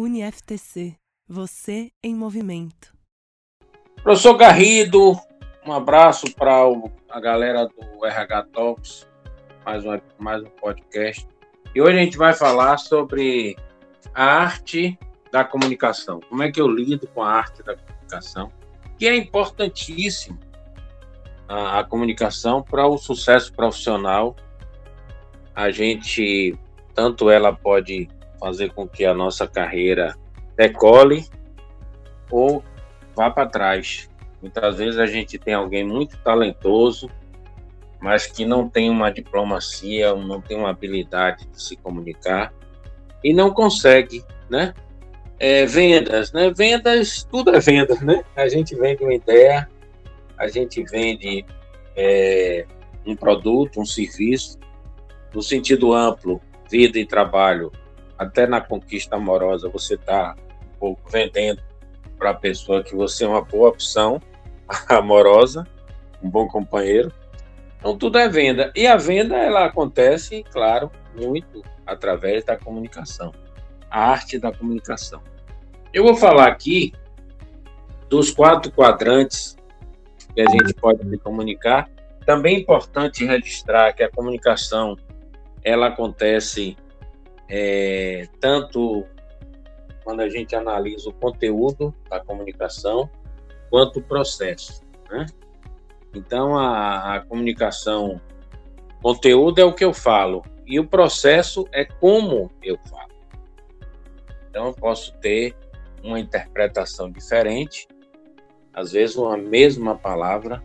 UniFTC. Você em movimento. Professor Garrido, um abraço para a galera do RH Talks, mais um, mais um podcast. E hoje a gente vai falar sobre a arte da comunicação. Como é que eu lido com a arte da comunicação? Que é importantíssimo a, a comunicação para o sucesso profissional. A gente, tanto ela pode fazer com que a nossa carreira decole ou vá para trás. Muitas vezes a gente tem alguém muito talentoso, mas que não tem uma diplomacia, não tem uma habilidade de se comunicar e não consegue, né? É, vendas, né? Vendas, tudo é venda, né? A gente vende uma ideia, a gente vende é, um produto, um serviço, no sentido amplo, vida e trabalho, até na conquista amorosa, você está um pouco vendendo para a pessoa que você é uma boa opção amorosa, um bom companheiro. Então tudo é venda. E a venda ela acontece, claro, muito através da comunicação, a arte da comunicação. Eu vou falar aqui dos quatro quadrantes que a gente pode se comunicar. Também é importante registrar que a comunicação ela acontece é, tanto quando a gente analisa o conteúdo da comunicação quanto o processo. Né? Então, a, a comunicação, conteúdo é o que eu falo e o processo é como eu falo. Então, eu posso ter uma interpretação diferente, às vezes uma mesma palavra,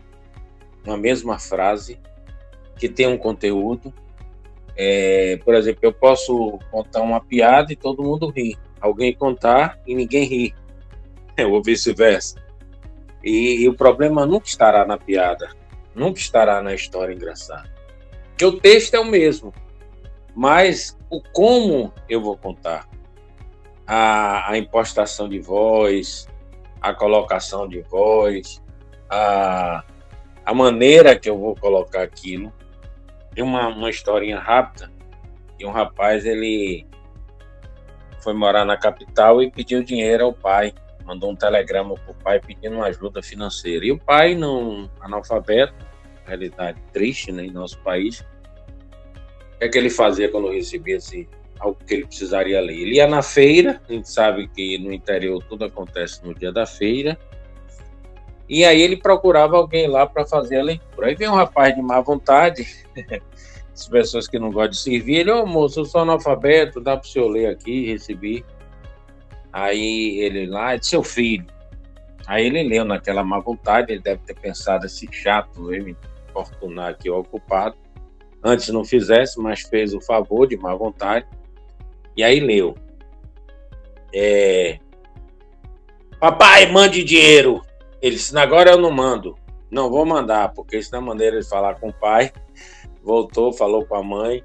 uma mesma frase, que tem um conteúdo, é, por exemplo, eu posso contar uma piada e todo mundo ri. Alguém contar e ninguém ri. Ou vice-versa. E, e, o problema nunca estará na piada, nunca estará na história engraçada. Porque o texto é o mesmo, mas o como eu vou contar, a, a impostação de voz, a colocação de voz, a, a maneira que eu vou colocar aquilo, tem uma, uma historinha rápida e um rapaz ele foi morar na capital e pediu dinheiro ao pai. Mandou um telegrama para o pai pedindo uma ajuda financeira. E o pai, não analfabeto, realidade triste né, em nosso país, o que, é que ele fazia quando recebia algo que ele precisaria ler? Ele ia na feira, a gente sabe que no interior tudo acontece no dia da feira, e aí ele procurava alguém lá para fazer a leitura. Aí vem um rapaz de má vontade, as pessoas que não gostam de servir, ele, ô oh, moço, eu sou analfabeto, dá para o senhor ler aqui, recebi. Aí ele lá, é de seu filho. Aí ele leu naquela má vontade, ele deve ter pensado esse chato, ele me importunar aqui o ocupado. Antes não fizesse, mas fez o favor de má vontade. E aí leu. É... Papai, mande dinheiro. Ele disse, agora eu não mando. Não vou mandar, porque isso não é maneira de falar com o pai. Voltou, falou com a mãe,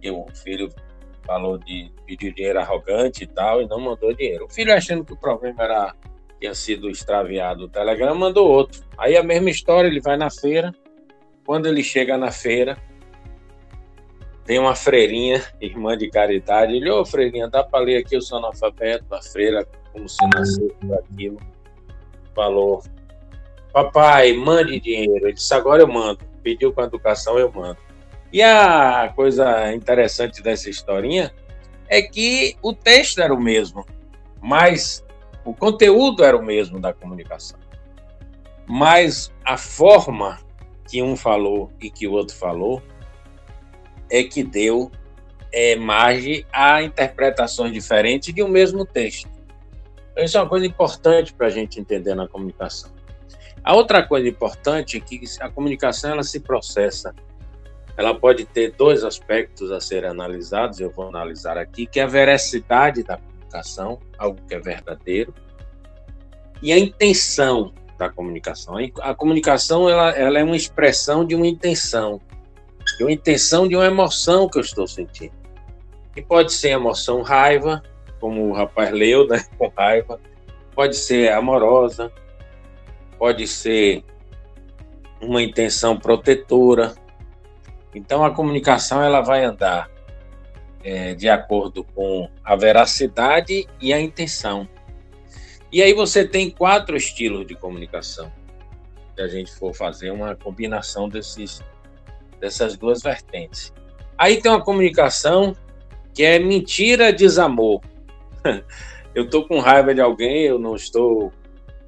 e o filho falou de pedir dinheiro arrogante e tal, e não mandou dinheiro. O filho achando que o problema era tinha sido extraviado o telegrama, mandou outro. Aí a mesma história, ele vai na feira. Quando ele chega na feira, tem uma freirinha, irmã de caridade. Ele, ô oh, freirinha, dá para ler aqui, eu sou analfabeto. A freira, como se nasceu aquilo, falou: Papai, mande dinheiro. Ele disse: Agora eu mando. Pediu com a educação, eu mando. E a coisa interessante dessa historinha é que o texto era o mesmo, mas o conteúdo era o mesmo da comunicação. Mas a forma que um falou e que o outro falou é que deu é, margem a interpretações diferentes de um mesmo texto. Então, isso é uma coisa importante para a gente entender na comunicação. A outra coisa importante é que a comunicação ela se processa. Ela pode ter dois aspectos a serem analisados, eu vou analisar aqui, que é a veracidade da comunicação, algo que é verdadeiro, e a intenção da comunicação. A comunicação ela, ela é uma expressão de uma intenção, de uma intenção de uma emoção que eu estou sentindo. E pode ser emoção raiva, como o rapaz leu, né, com raiva, pode ser amorosa, pode ser uma intenção protetora. Então a comunicação ela vai andar é, de acordo com a veracidade e a intenção. E aí você tem quatro estilos de comunicação. Se a gente for fazer uma combinação desses, dessas duas vertentes. Aí tem uma comunicação que é mentira, desamor. Eu estou com raiva de alguém, eu não estou.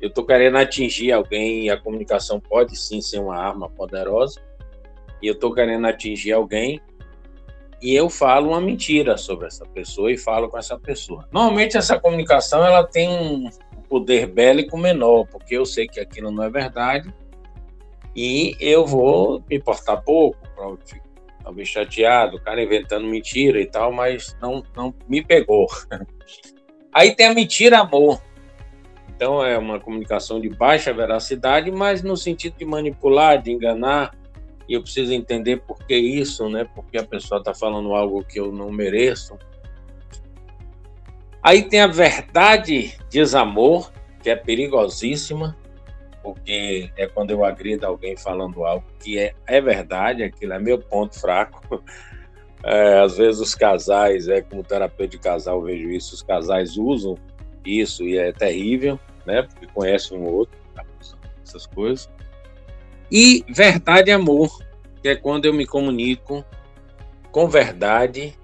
Eu estou querendo atingir alguém a comunicação pode sim ser uma arma poderosa. E eu estou querendo atingir alguém e eu falo uma mentira sobre essa pessoa e falo com essa pessoa. Normalmente essa comunicação ela tem um poder bélico menor, porque eu sei que aquilo não é verdade e eu vou me importar pouco, talvez chateado, o cara inventando mentira e tal, mas não, não me pegou. Aí tem a mentira amor. Então é uma comunicação de baixa veracidade, mas no sentido de manipular, de enganar, e eu preciso entender por que isso, né? Porque a pessoa está falando algo que eu não mereço. Aí tem a verdade desamor, que é perigosíssima, porque é quando eu agrido alguém falando algo que é, é verdade, aquilo é meu ponto fraco. É, às vezes os casais, é como terapeuta de casal, eu vejo isso, os casais usam isso e é terrível, né? Porque conhecem um outro, essas coisas. E verdade e amor, que é quando eu me comunico com verdade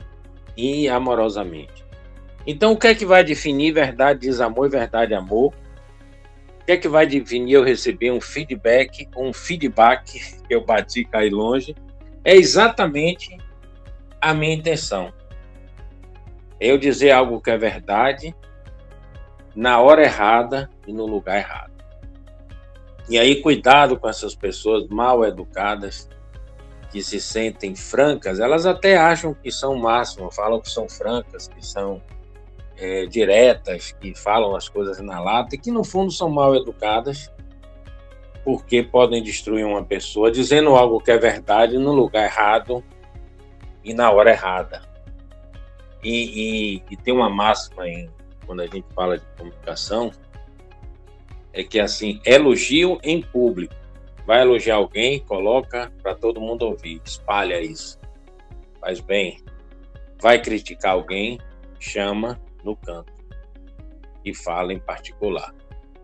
e amorosamente. Então, o que é que vai definir verdade, desamor e verdade, amor? O que é que vai definir eu receber um feedback, um feedback que eu bati cair longe? É exatamente a minha intenção. Eu dizer algo que é verdade na hora errada e no lugar errado. E aí, cuidado com essas pessoas mal educadas que se sentem francas. Elas até acham que são máximas, falam que são francas, que são é, diretas, que falam as coisas na lata e que no fundo são mal educadas porque podem destruir uma pessoa dizendo algo que é verdade no lugar errado e na hora errada. E, e, e tem uma máxima em, quando a gente fala de comunicação é que assim, elogio em público. Vai elogiar alguém, coloca para todo mundo ouvir, espalha isso. Faz bem. Vai criticar alguém, chama no canto e fala em particular.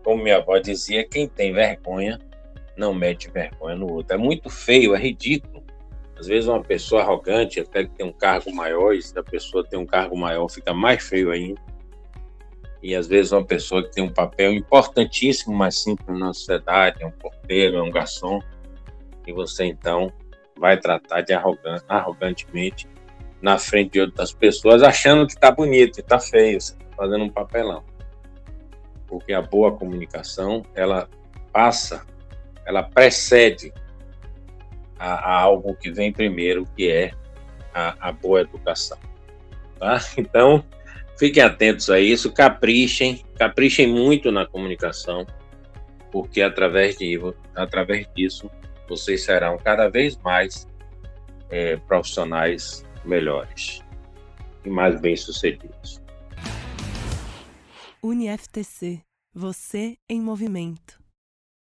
Como minha avó dizia, quem tem vergonha não mete vergonha no outro. É muito feio, é ridículo. Às vezes uma pessoa arrogante, até que tem um cargo maior, e se a pessoa tem um cargo maior, fica mais feio ainda e às vezes uma pessoa que tem um papel importantíssimo, mas simples na sociedade, é um porteiro, é um garçom, e você então vai tratar de arrogante, arrogantemente na frente de outras pessoas, achando que está bonito está feio, você está fazendo um papelão. Porque a boa comunicação, ela passa, ela precede a, a algo que vem primeiro, que é a, a boa educação. Tá? Então, Fiquem atentos a isso, caprichem, caprichem muito na comunicação, porque através, de, através disso vocês serão cada vez mais é, profissionais melhores e mais bem-sucedidos. UniFTC, você em movimento.